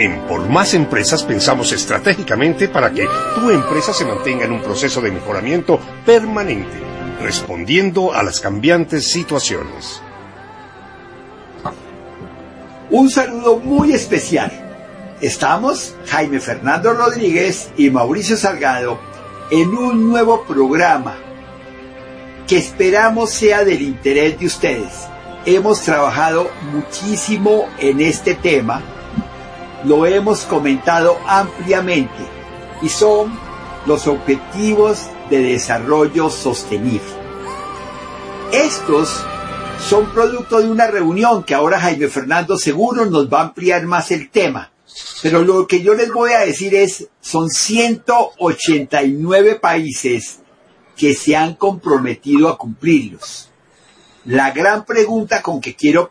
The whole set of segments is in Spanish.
En Por Más Empresas pensamos estratégicamente para que tu empresa se mantenga en un proceso de mejoramiento permanente, respondiendo a las cambiantes situaciones. Un saludo muy especial. Estamos Jaime Fernando Rodríguez y Mauricio Salgado en un nuevo programa que esperamos sea del interés de ustedes. Hemos trabajado muchísimo en este tema lo hemos comentado ampliamente y son los objetivos de desarrollo sostenible. Estos son producto de una reunión que ahora Jaime Fernando seguro nos va a ampliar más el tema. Pero lo que yo les voy a decir es, son 189 países que se han comprometido a cumplirlos. La gran pregunta con que quiero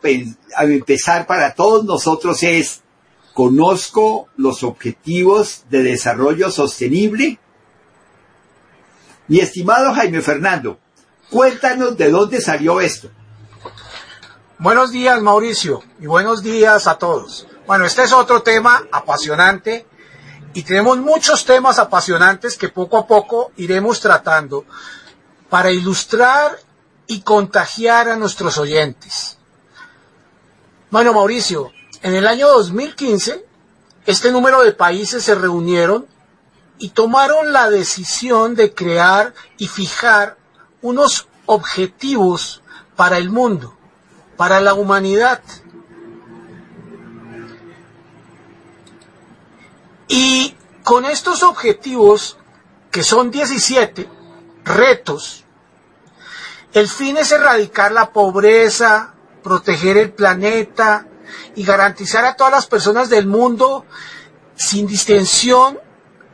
empezar para todos nosotros es, conozco los objetivos de desarrollo sostenible? Mi estimado Jaime Fernando, cuéntanos de dónde salió esto. Buenos días, Mauricio, y buenos días a todos. Bueno, este es otro tema apasionante y tenemos muchos temas apasionantes que poco a poco iremos tratando para ilustrar y contagiar a nuestros oyentes. Bueno, Mauricio, en el año 2015, este número de países se reunieron y tomaron la decisión de crear y fijar unos objetivos para el mundo, para la humanidad. Y con estos objetivos, que son 17 retos, el fin es erradicar la pobreza, proteger el planeta, y garantizar a todas las personas del mundo sin distinción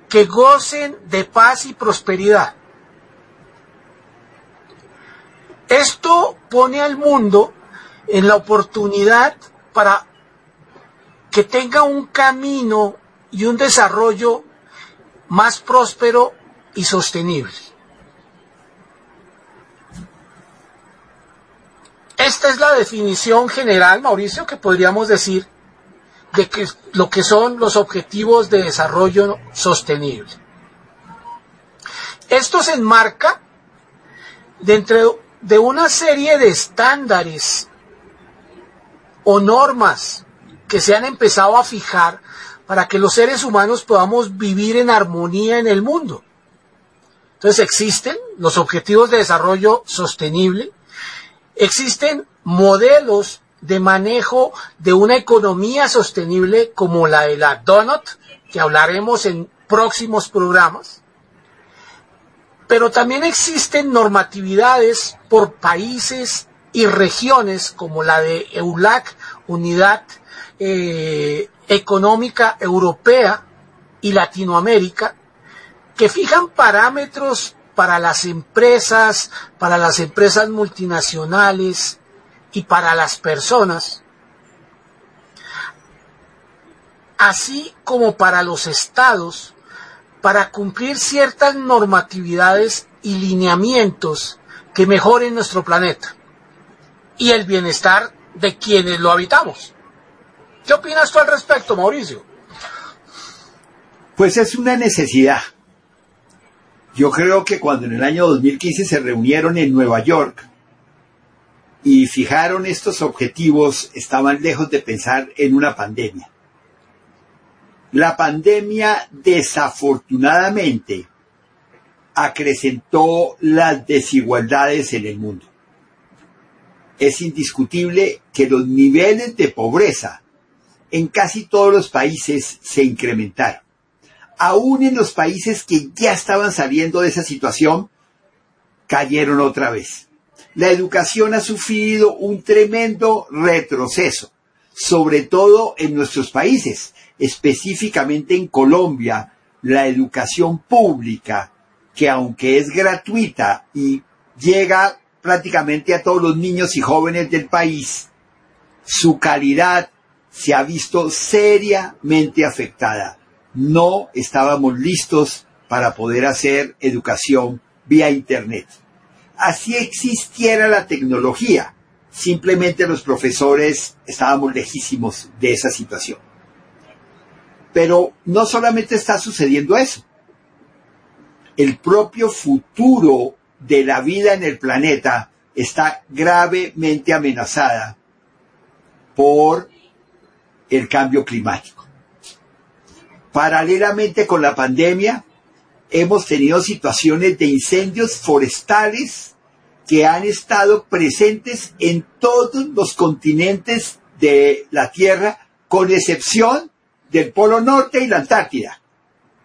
que gocen de paz y prosperidad. Esto pone al mundo en la oportunidad para que tenga un camino y un desarrollo más próspero y sostenible. Esta es la definición general, Mauricio, que podríamos decir de lo que son los objetivos de desarrollo sostenible. Esto se enmarca dentro de una serie de estándares o normas que se han empezado a fijar para que los seres humanos podamos vivir en armonía en el mundo. Entonces existen los objetivos de desarrollo sostenible, Existen modelos de manejo de una economía sostenible como la de la Donut, que hablaremos en próximos programas. Pero también existen normatividades por países y regiones como la de EULAC, Unidad eh, Económica Europea y Latinoamérica, que fijan parámetros para las empresas, para las empresas multinacionales y para las personas, así como para los estados, para cumplir ciertas normatividades y lineamientos que mejoren nuestro planeta y el bienestar de quienes lo habitamos. ¿Qué opinas tú al respecto, Mauricio? Pues es una necesidad yo creo que cuando en el año 2015 se reunieron en Nueva York y fijaron estos objetivos, estaban lejos de pensar en una pandemia. La pandemia desafortunadamente acrecentó las desigualdades en el mundo. Es indiscutible que los niveles de pobreza en casi todos los países se incrementaron aún en los países que ya estaban saliendo de esa situación, cayeron otra vez. La educación ha sufrido un tremendo retroceso, sobre todo en nuestros países, específicamente en Colombia, la educación pública, que aunque es gratuita y llega prácticamente a todos los niños y jóvenes del país, su calidad se ha visto seriamente afectada no estábamos listos para poder hacer educación vía Internet. Así existiera la tecnología, simplemente los profesores estábamos lejísimos de esa situación. Pero no solamente está sucediendo eso. El propio futuro de la vida en el planeta está gravemente amenazada por el cambio climático. Paralelamente con la pandemia, hemos tenido situaciones de incendios forestales que han estado presentes en todos los continentes de la Tierra, con excepción del Polo Norte y la Antártida.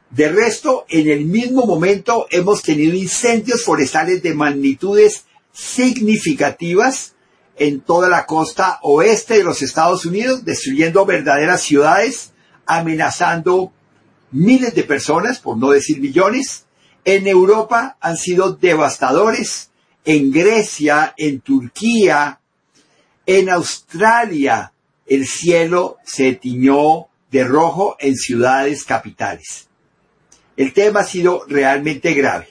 De resto, en el mismo momento hemos tenido incendios forestales de magnitudes significativas en toda la costa oeste de los Estados Unidos, destruyendo verdaderas ciudades, amenazando miles de personas, por no decir millones. En Europa han sido devastadores, en Grecia, en Turquía, en Australia, el cielo se tiñó de rojo en ciudades capitales. El tema ha sido realmente grave.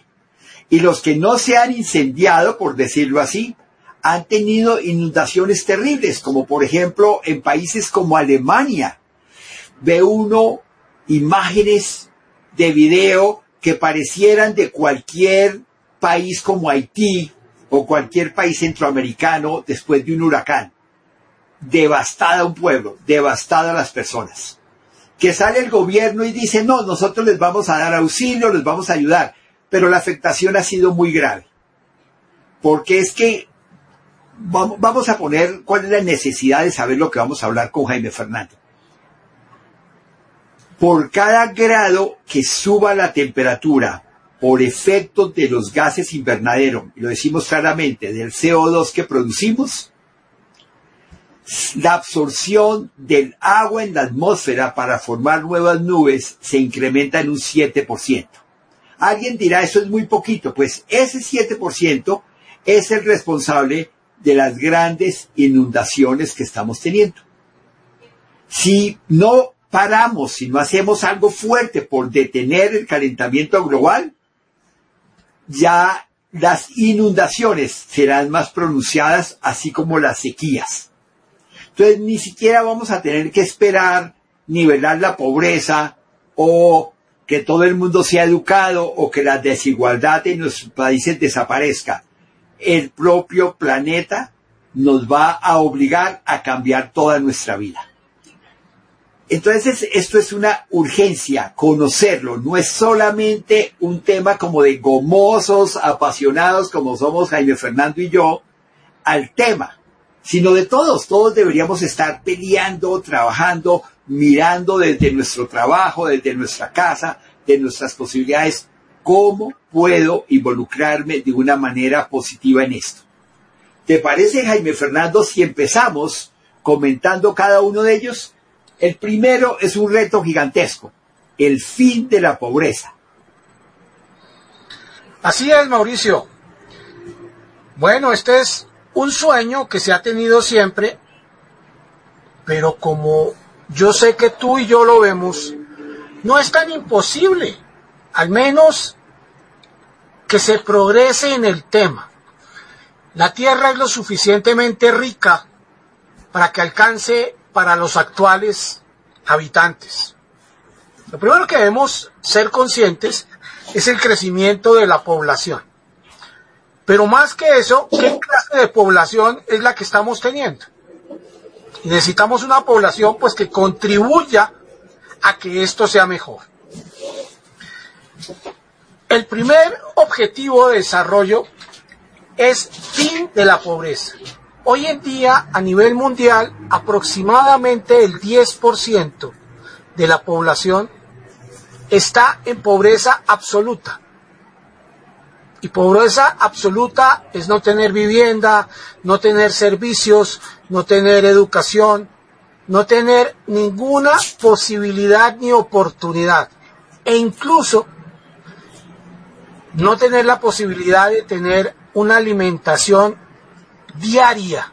Y los que no se han incendiado, por decirlo así, han tenido inundaciones terribles, como por ejemplo en países como Alemania. Ve uno imágenes de video que parecieran de cualquier país como Haití o cualquier país centroamericano después de un huracán. Devastada un pueblo, devastada las personas. Que sale el gobierno y dice, no, nosotros les vamos a dar auxilio, les vamos a ayudar, pero la afectación ha sido muy grave. Porque es que vamos a poner cuál es la necesidad de saber lo que vamos a hablar con Jaime Fernández por cada grado que suba la temperatura por efecto de los gases invernadero, lo decimos claramente, del CO2 que producimos, la absorción del agua en la atmósfera para formar nuevas nubes se incrementa en un 7%. Alguien dirá, eso es muy poquito. Pues ese 7% es el responsable de las grandes inundaciones que estamos teniendo. Si no paramos, si no hacemos algo fuerte por detener el calentamiento global, ya las inundaciones serán más pronunciadas, así como las sequías. Entonces, ni siquiera vamos a tener que esperar nivelar la pobreza o que todo el mundo sea educado o que la desigualdad en los países desaparezca. El propio planeta nos va a obligar a cambiar toda nuestra vida. Entonces, esto es una urgencia, conocerlo. No es solamente un tema como de gomosos, apasionados como somos Jaime Fernando y yo, al tema, sino de todos. Todos deberíamos estar peleando, trabajando, mirando desde nuestro trabajo, desde nuestra casa, de nuestras posibilidades, cómo puedo involucrarme de una manera positiva en esto. ¿Te parece, Jaime Fernando, si empezamos comentando cada uno de ellos? El primero es un reto gigantesco, el fin de la pobreza. Así es, Mauricio. Bueno, este es un sueño que se ha tenido siempre, pero como yo sé que tú y yo lo vemos, no es tan imposible, al menos que se progrese en el tema. La Tierra es lo suficientemente rica para que alcance para los actuales habitantes. Lo primero que debemos ser conscientes es el crecimiento de la población. Pero más que eso, ¿qué clase de población es la que estamos teniendo? Y necesitamos una población pues que contribuya a que esto sea mejor. El primer objetivo de desarrollo es fin de la pobreza. Hoy en día, a nivel mundial, aproximadamente el 10% de la población está en pobreza absoluta. Y pobreza absoluta es no tener vivienda, no tener servicios, no tener educación, no tener ninguna posibilidad ni oportunidad. E incluso no tener la posibilidad de tener una alimentación diaria.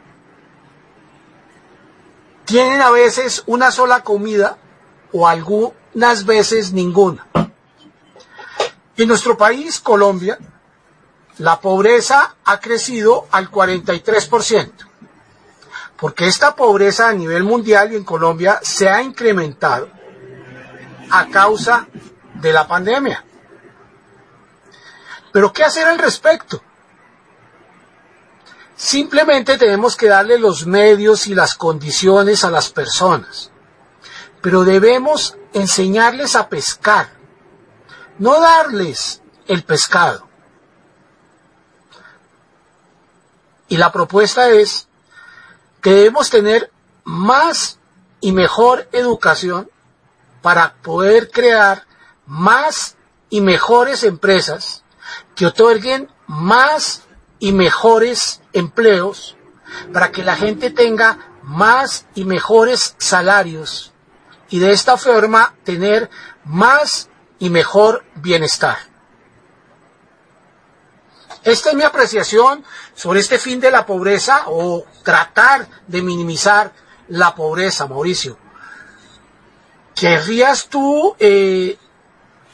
Tienen a veces una sola comida o algunas veces ninguna. En nuestro país, Colombia, la pobreza ha crecido al 43%, porque esta pobreza a nivel mundial y en Colombia se ha incrementado a causa de la pandemia. Pero ¿qué hacer al respecto? Simplemente tenemos que darle los medios y las condiciones a las personas. Pero debemos enseñarles a pescar, no darles el pescado. Y la propuesta es que debemos tener más y mejor educación para poder crear más y mejores empresas que otorguen más y mejores empleos para que la gente tenga más y mejores salarios y de esta forma tener más y mejor bienestar. Esta es mi apreciación sobre este fin de la pobreza o tratar de minimizar la pobreza, Mauricio. ¿Querrías tú eh,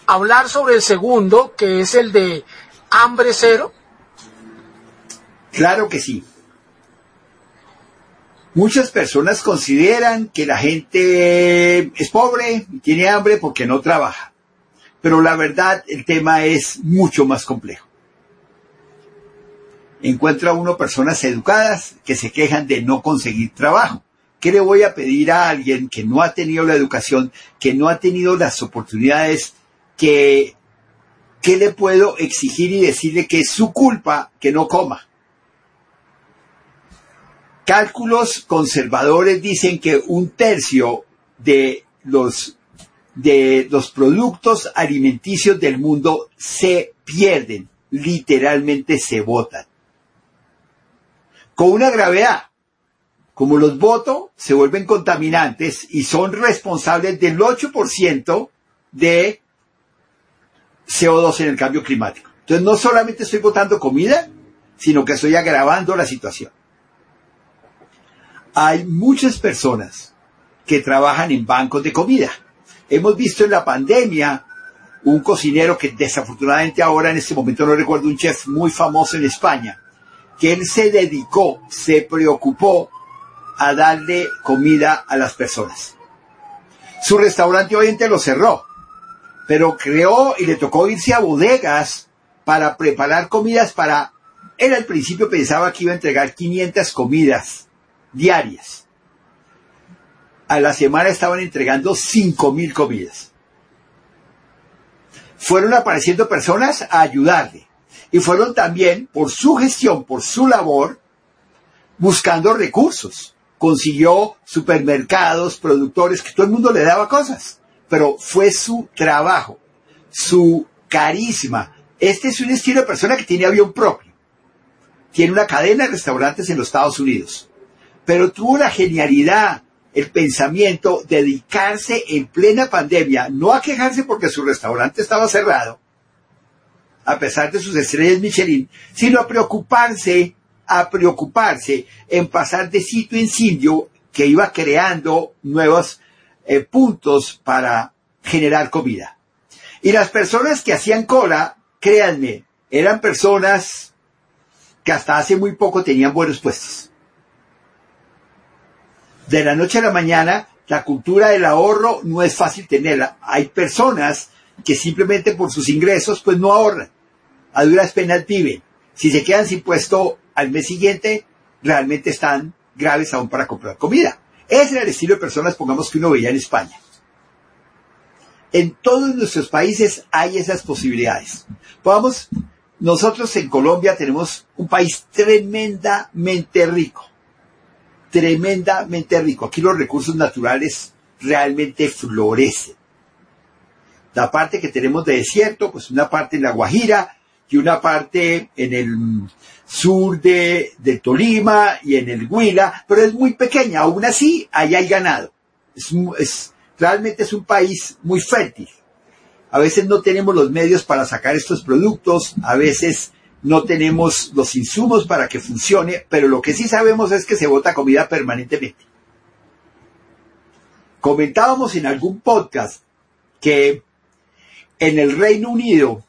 hablar sobre el segundo, que es el de hambre cero? Claro que sí. Muchas personas consideran que la gente es pobre y tiene hambre porque no trabaja. Pero la verdad, el tema es mucho más complejo. Encuentra uno personas educadas que se quejan de no conseguir trabajo. ¿Qué le voy a pedir a alguien que no ha tenido la educación, que no ha tenido las oportunidades, que, qué le puedo exigir y decirle que es su culpa que no coma? Cálculos conservadores dicen que un tercio de los, de los productos alimenticios del mundo se pierden, literalmente se botan. Con una gravedad, como los votos se vuelven contaminantes y son responsables del 8% de CO2 en el cambio climático. Entonces no solamente estoy botando comida, sino que estoy agravando la situación hay muchas personas que trabajan en bancos de comida. Hemos visto en la pandemia un cocinero que desafortunadamente ahora en este momento no recuerdo un chef muy famoso en España, que él se dedicó, se preocupó a darle comida a las personas. Su restaurante obviamente lo cerró, pero creó y le tocó irse a bodegas para preparar comidas para... Él al principio pensaba que iba a entregar 500 comidas diarias. A la semana estaban entregando 5.000 comidas. Fueron apareciendo personas a ayudarle. Y fueron también, por su gestión, por su labor, buscando recursos. Consiguió supermercados, productores, que todo el mundo le daba cosas. Pero fue su trabajo, su carisma. Este es un estilo de persona que tiene avión propio. Tiene una cadena de restaurantes en los Estados Unidos pero tuvo la genialidad, el pensamiento, de dedicarse en plena pandemia, no a quejarse porque su restaurante estaba cerrado, a pesar de sus estrellas Michelin, sino a preocuparse, a preocuparse en pasar de sitio en sitio que iba creando nuevos eh, puntos para generar comida. Y las personas que hacían cola, créanme, eran personas que hasta hace muy poco tenían buenos puestos de la noche a la mañana, la cultura del ahorro no es fácil tenerla. Hay personas que simplemente por sus ingresos pues no ahorran. A duras penas viven. Si se quedan sin puesto al mes siguiente, realmente están graves aún para comprar comida. Ese era el estilo de personas, pongamos que uno veía en España. En todos nuestros países hay esas posibilidades. Podamos, nosotros en Colombia tenemos un país tremendamente rico tremendamente rico. Aquí los recursos naturales realmente florecen. La parte que tenemos de desierto, pues una parte en la Guajira y una parte en el sur de, Tolima y en el Huila, pero es muy pequeña. Aún así, ahí hay ganado. Es, realmente es un país muy fértil. A veces no tenemos los medios para sacar estos productos, a veces no tenemos los insumos para que funcione, pero lo que sí sabemos es que se bota comida permanentemente. Comentábamos en algún podcast que en el Reino Unido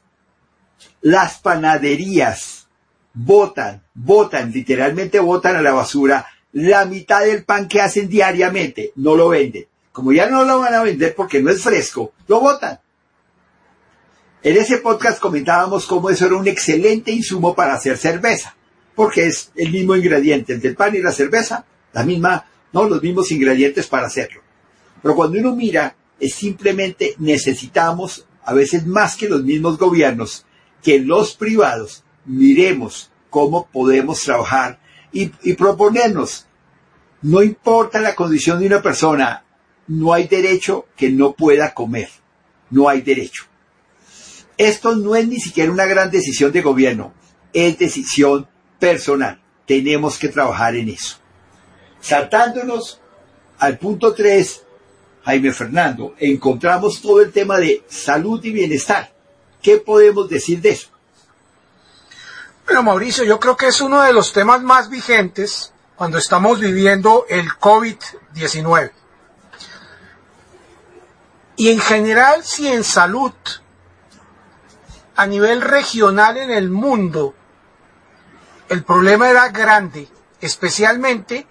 las panaderías botan, botan, literalmente botan a la basura la mitad del pan que hacen diariamente, no lo venden. como ya no lo van a vender porque no es fresco, lo botan. En ese podcast comentábamos cómo eso era un excelente insumo para hacer cerveza, porque es el mismo ingrediente, el del pan y la cerveza, la misma, no los mismos ingredientes para hacerlo. Pero cuando uno mira, es simplemente necesitamos, a veces más que los mismos gobiernos, que los privados miremos cómo podemos trabajar y, y proponernos. No importa la condición de una persona, no hay derecho que no pueda comer. No hay derecho. Esto no es ni siquiera una gran decisión de gobierno, es decisión personal. Tenemos que trabajar en eso. Saltándonos al punto 3, Jaime Fernando, encontramos todo el tema de salud y bienestar. ¿Qué podemos decir de eso? Bueno, Mauricio, yo creo que es uno de los temas más vigentes cuando estamos viviendo el COVID-19. Y en general, si en salud, a nivel regional en el mundo, el problema era grande, especialmente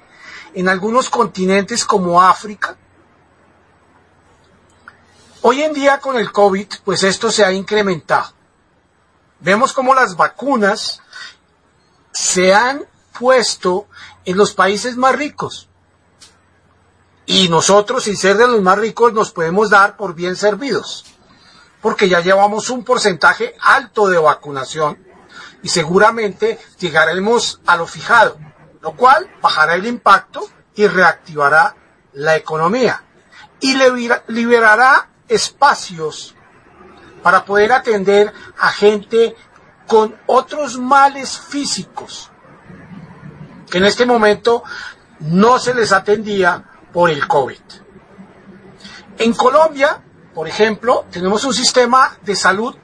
en algunos continentes como África. Hoy en día con el COVID, pues esto se ha incrementado. Vemos como las vacunas se han puesto en los países más ricos. Y nosotros, sin ser de los más ricos, nos podemos dar por bien servidos. Porque ya llevamos un porcentaje alto de vacunación y seguramente llegaremos a lo fijado, lo cual bajará el impacto y reactivará la economía y liberará espacios para poder atender a gente con otros males físicos que en este momento no se les atendía por el COVID. En Colombia, por ejemplo, tenemos un sistema de salud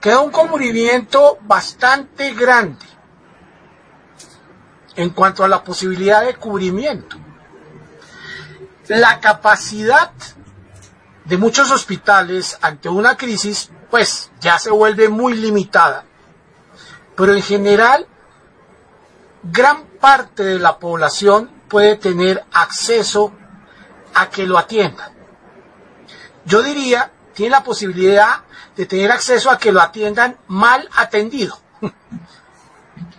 que da un cubrimiento bastante grande en cuanto a la posibilidad de cubrimiento. La capacidad de muchos hospitales ante una crisis, pues ya se vuelve muy limitada. Pero en general, gran parte de la población puede tener acceso a que lo atiendan. Yo diría, tiene la posibilidad de tener acceso a que lo atiendan mal atendido.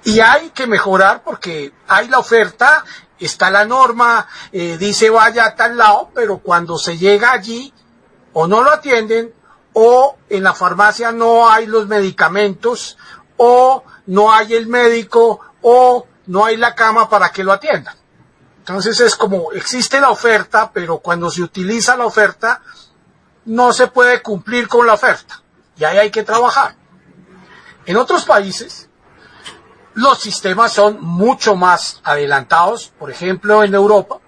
y hay que mejorar porque hay la oferta, está la norma, eh, dice vaya a tal lado, pero cuando se llega allí o no lo atienden o en la farmacia no hay los medicamentos o no hay el médico o no hay la cama para que lo atiendan. Entonces es como existe la oferta, pero cuando se utiliza la oferta no se puede cumplir con la oferta. Y ahí hay que trabajar. En otros países los sistemas son mucho más adelantados, por ejemplo en Europa,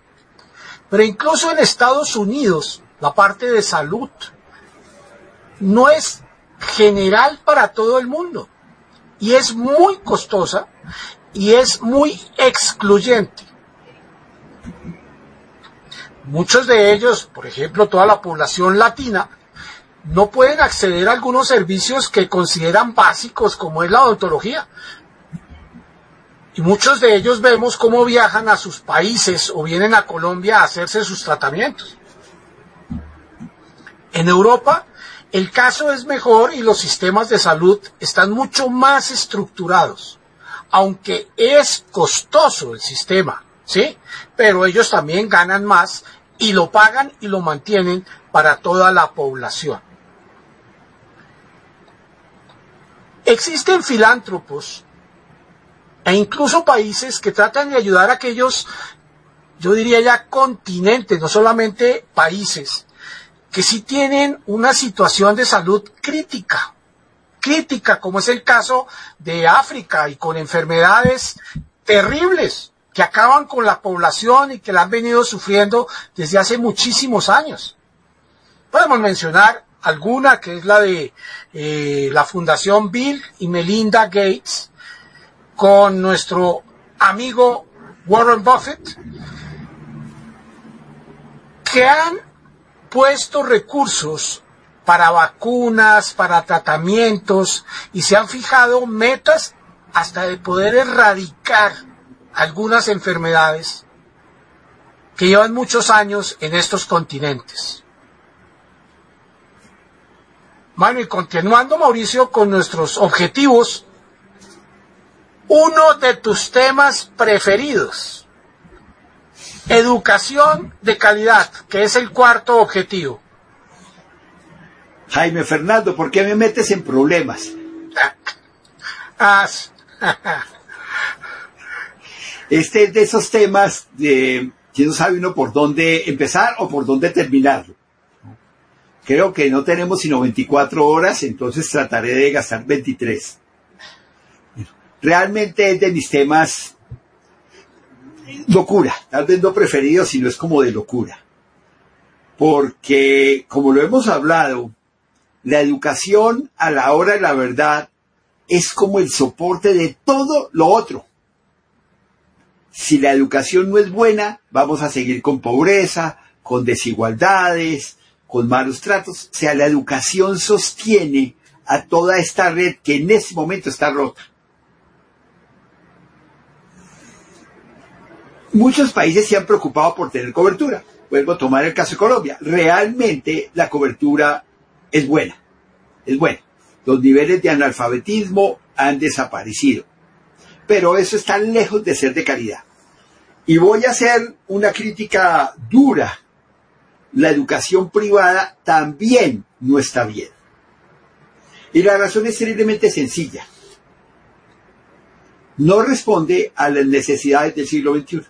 pero incluso en Estados Unidos la parte de salud no es general para todo el mundo y es muy costosa y es muy excluyente. Muchos de ellos, por ejemplo, toda la población latina, no pueden acceder a algunos servicios que consideran básicos, como es la odontología. Y muchos de ellos vemos cómo viajan a sus países o vienen a Colombia a hacerse sus tratamientos. En Europa, el caso es mejor y los sistemas de salud están mucho más estructurados, aunque es costoso el sistema, ¿sí? Pero ellos también ganan más y lo pagan y lo mantienen para toda la población. Existen filántropos e incluso países que tratan de ayudar a aquellos, yo diría ya continentes, no solamente países, que sí tienen una situación de salud crítica, crítica, como es el caso de África y con enfermedades terribles que acaban con la población y que la han venido sufriendo desde hace muchísimos años. Podemos mencionar alguna que es la de eh, la Fundación Bill y Melinda Gates con nuestro amigo Warren Buffett, que han puesto recursos para vacunas, para tratamientos y se han fijado metas hasta de poder erradicar algunas enfermedades que llevan muchos años en estos continentes. Bueno, y continuando, Mauricio, con nuestros objetivos, uno de tus temas preferidos, educación de calidad, que es el cuarto objetivo. Jaime Fernando, ¿por qué me metes en problemas? este es de esos temas de que no sabe uno por dónde empezar o por dónde terminarlo. Creo que no tenemos sino 24 horas, entonces trataré de gastar 23. Realmente es de mis temas locura, tal vez no preferido, sino es como de locura. Porque, como lo hemos hablado, la educación a la hora de la verdad es como el soporte de todo lo otro. Si la educación no es buena, vamos a seguir con pobreza, con desigualdades, con malos tratos. O sea, la educación sostiene a toda esta red que en ese momento está rota. Muchos países se han preocupado por tener cobertura. Vuelvo a tomar el caso de Colombia. Realmente la cobertura es buena. Es buena los niveles de analfabetismo han desaparecido. Pero eso está lejos de ser de calidad. Y voy a hacer una crítica dura. La educación privada también no está bien. Y la razón es terriblemente sencilla. No responde a las necesidades del siglo XXI.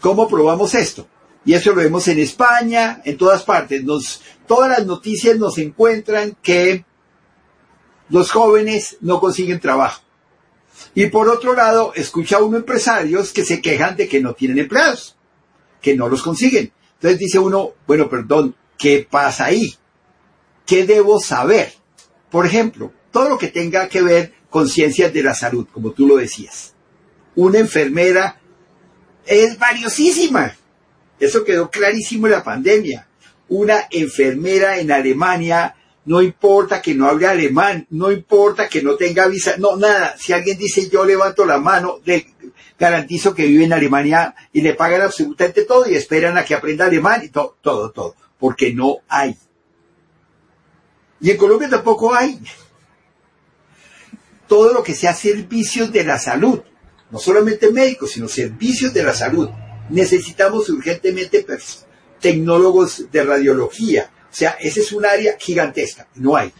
¿Cómo probamos esto? Y eso lo vemos en España, en todas partes. Todas las noticias nos encuentran que los jóvenes no consiguen trabajo. Y por otro lado, escucha uno empresarios que se quejan de que no tienen empleados, que no los consiguen. Entonces dice uno, bueno, perdón, ¿qué pasa ahí? ¿Qué debo saber? Por ejemplo, todo lo que tenga que ver con ciencias de la salud, como tú lo decías. Una enfermera es valiosísima. Eso quedó clarísimo en la pandemia. Una enfermera en Alemania, no importa que no hable alemán, no importa que no tenga visa, no, nada. Si alguien dice yo levanto la mano, garantizo que vive en Alemania y le pagan absolutamente todo y esperan a que aprenda alemán y todo, todo, todo. Porque no hay. Y en Colombia tampoco hay. Todo lo que sea servicios de la salud, no solamente médicos, sino servicios de la salud necesitamos urgentemente tecnólogos de radiología. O sea, ese es un área gigantesca, no hay.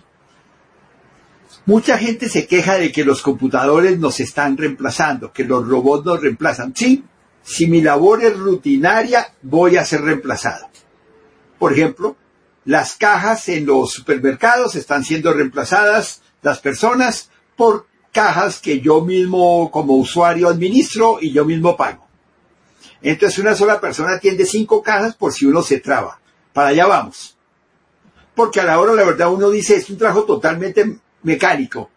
Mucha gente se queja de que los computadores nos están reemplazando, que los robots nos reemplazan. Sí, si mi labor es rutinaria, voy a ser reemplazado. Por ejemplo, las cajas en los supermercados están siendo reemplazadas las personas por cajas que yo mismo como usuario administro y yo mismo pago. Entonces una sola persona atiende cinco cajas por si uno se traba. Para allá vamos. Porque a la hora, la verdad, uno dice, es un trabajo totalmente mecánico.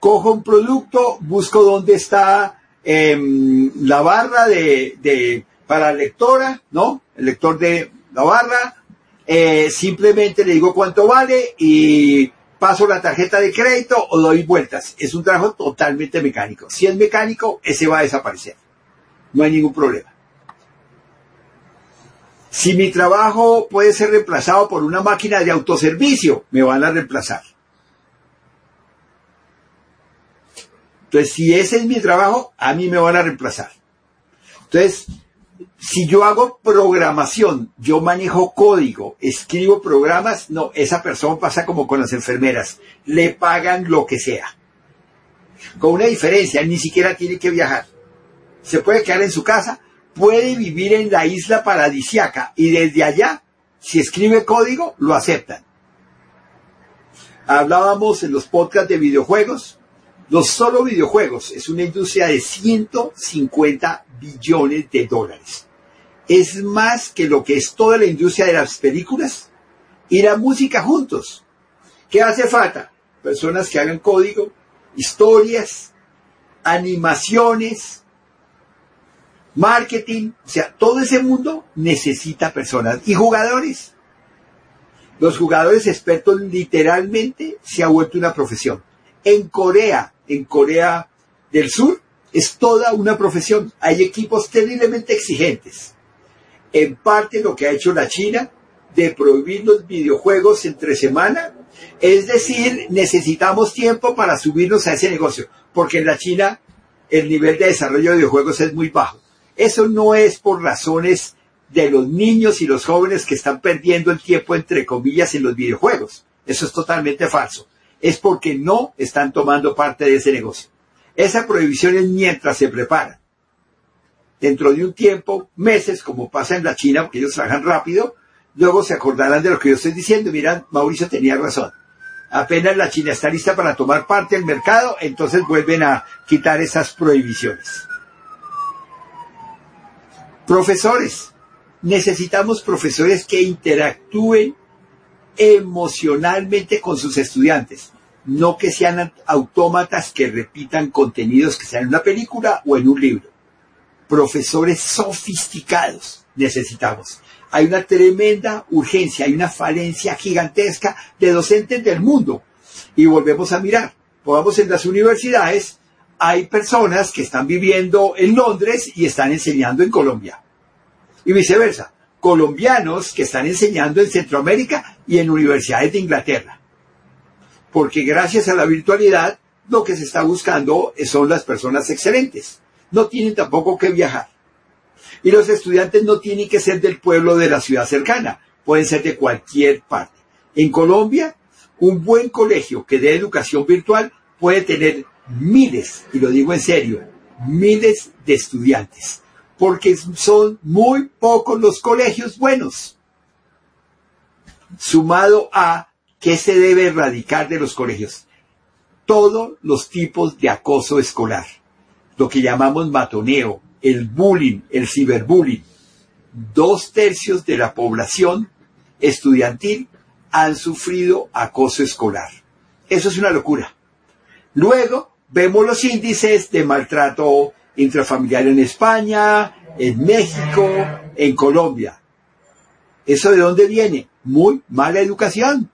Cojo un producto, busco dónde está em, la barra de, de, para lectora, ¿no? El lector de la barra. Eh, simplemente le digo cuánto vale y paso la tarjeta de crédito o doy vueltas. Es un trabajo totalmente mecánico. Si es mecánico, ese va a desaparecer. No hay ningún problema. Si mi trabajo puede ser reemplazado por una máquina de autoservicio, me van a reemplazar. Entonces, si ese es mi trabajo, a mí me van a reemplazar. Entonces, si yo hago programación, yo manejo código, escribo programas, no, esa persona pasa como con las enfermeras, le pagan lo que sea. Con una diferencia, ni siquiera tiene que viajar. Se puede quedar en su casa, puede vivir en la isla paradisiaca y desde allá, si escribe código, lo aceptan. Hablábamos en los podcasts de videojuegos. Los solo videojuegos es una industria de 150 billones de dólares. Es más que lo que es toda la industria de las películas y la música juntos. ¿Qué hace falta? Personas que hagan código, historias, animaciones, marketing, o sea, todo ese mundo necesita personas y jugadores. Los jugadores expertos literalmente se ha vuelto una profesión. En Corea, en Corea del Sur, Es toda una profesión. Hay equipos terriblemente exigentes. En parte lo que ha hecho la China de prohibir los videojuegos entre semana. Es decir, necesitamos tiempo para subirnos a ese negocio, porque en la China el nivel de desarrollo de videojuegos es muy bajo. Eso no es por razones de los niños y los jóvenes que están perdiendo el tiempo, entre comillas, en los videojuegos. Eso es totalmente falso. Es porque no están tomando parte de ese negocio. Esa prohibición es mientras se prepara. Dentro de un tiempo, meses, como pasa en la China, porque ellos trabajan rápido, luego se acordarán de lo que yo estoy diciendo. Miran, Mauricio tenía razón. Apenas la China está lista para tomar parte del mercado, entonces vuelven a quitar esas prohibiciones. Profesores, necesitamos profesores que interactúen emocionalmente con sus estudiantes, no que sean autómatas que repitan contenidos que sean en una película o en un libro. Profesores sofisticados necesitamos. Hay una tremenda urgencia, hay una falencia gigantesca de docentes del mundo. Y volvemos a mirar, pongamos en las universidades, hay personas que están viviendo en Londres y están enseñando en Colombia. Y viceversa, colombianos que están enseñando en Centroamérica y en universidades de Inglaterra. Porque gracias a la virtualidad, lo que se está buscando son las personas excelentes. No tienen tampoco que viajar. Y los estudiantes no tienen que ser del pueblo de la ciudad cercana, pueden ser de cualquier parte. En Colombia, un buen colegio que dé educación virtual puede tener miles, y lo digo en serio, miles de estudiantes, porque son muy pocos los colegios buenos. Sumado a qué se debe erradicar de los colegios. Todos los tipos de acoso escolar, lo que llamamos matoneo, el bullying, el ciberbullying. Dos tercios de la población estudiantil han sufrido acoso escolar. Eso es una locura. Luego vemos los índices de maltrato intrafamiliar en España, en México, en Colombia. ¿Eso de dónde viene? Muy mala educación.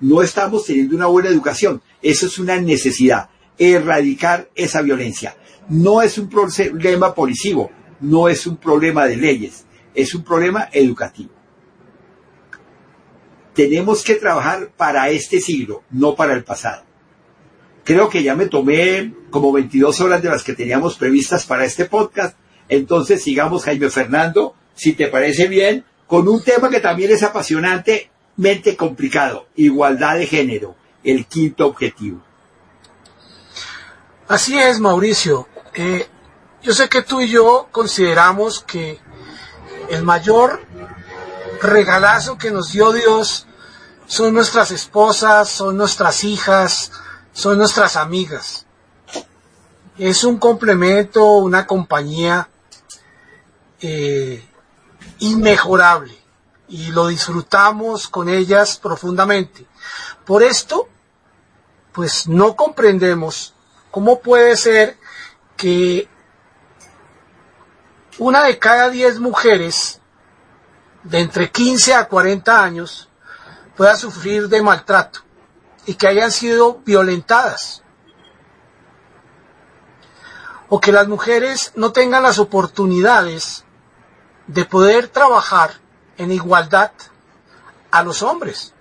No estamos teniendo una buena educación. Eso es una necesidad. Erradicar esa violencia. No es un problema policivo, no es un problema de leyes, es un problema educativo. Tenemos que trabajar para este siglo, no para el pasado. Creo que ya me tomé como 22 horas de las que teníamos previstas para este podcast. Entonces sigamos, Jaime Fernando, si te parece bien, con un tema que también es apasionantemente complicado, igualdad de género, el quinto objetivo. Así es, Mauricio. Eh, yo sé que tú y yo consideramos que el mayor regalazo que nos dio Dios son nuestras esposas, son nuestras hijas, son nuestras amigas. Es un complemento, una compañía eh, inmejorable y lo disfrutamos con ellas profundamente. Por esto, pues no comprendemos cómo puede ser que una de cada diez mujeres de entre 15 a 40 años pueda sufrir de maltrato y que hayan sido violentadas. O que las mujeres no tengan las oportunidades de poder trabajar en igualdad a los hombres.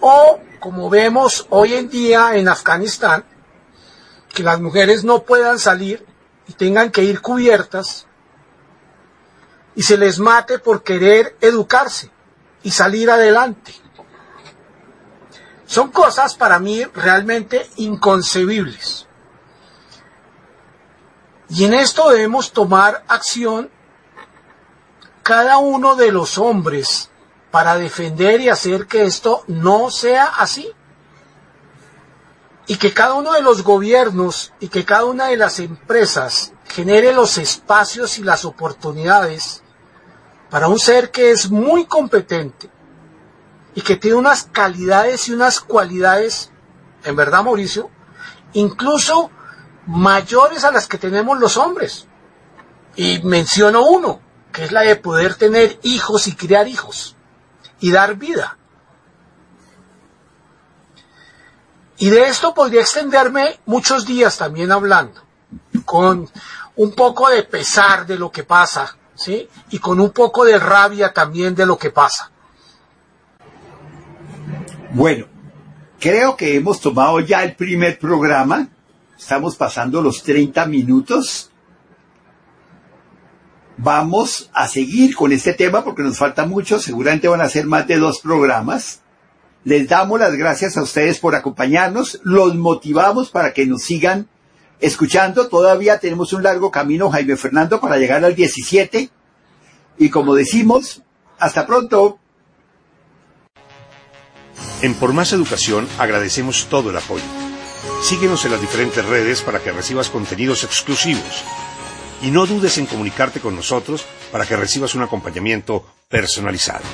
O, como vemos hoy en día en Afganistán, que las mujeres no puedan salir y tengan que ir cubiertas y se les mate por querer educarse y salir adelante. Son cosas para mí realmente inconcebibles. Y en esto debemos tomar acción cada uno de los hombres para defender y hacer que esto no sea así y que cada uno de los gobiernos y que cada una de las empresas genere los espacios y las oportunidades para un ser que es muy competente y que tiene unas calidades y unas cualidades, en verdad Mauricio, incluso mayores a las que tenemos los hombres. Y menciono uno, que es la de poder tener hijos y criar hijos y dar vida. Y de esto podría extenderme muchos días también hablando, con un poco de pesar de lo que pasa, ¿sí? Y con un poco de rabia también de lo que pasa. Bueno, creo que hemos tomado ya el primer programa. Estamos pasando los 30 minutos. Vamos a seguir con este tema porque nos falta mucho. Seguramente van a ser más de dos programas. Les damos las gracias a ustedes por acompañarnos. Los motivamos para que nos sigan escuchando. Todavía tenemos un largo camino, Jaime Fernando, para llegar al 17. Y como decimos, hasta pronto. En Por Más Educación agradecemos todo el apoyo. Síguenos en las diferentes redes para que recibas contenidos exclusivos. Y no dudes en comunicarte con nosotros para que recibas un acompañamiento personalizado.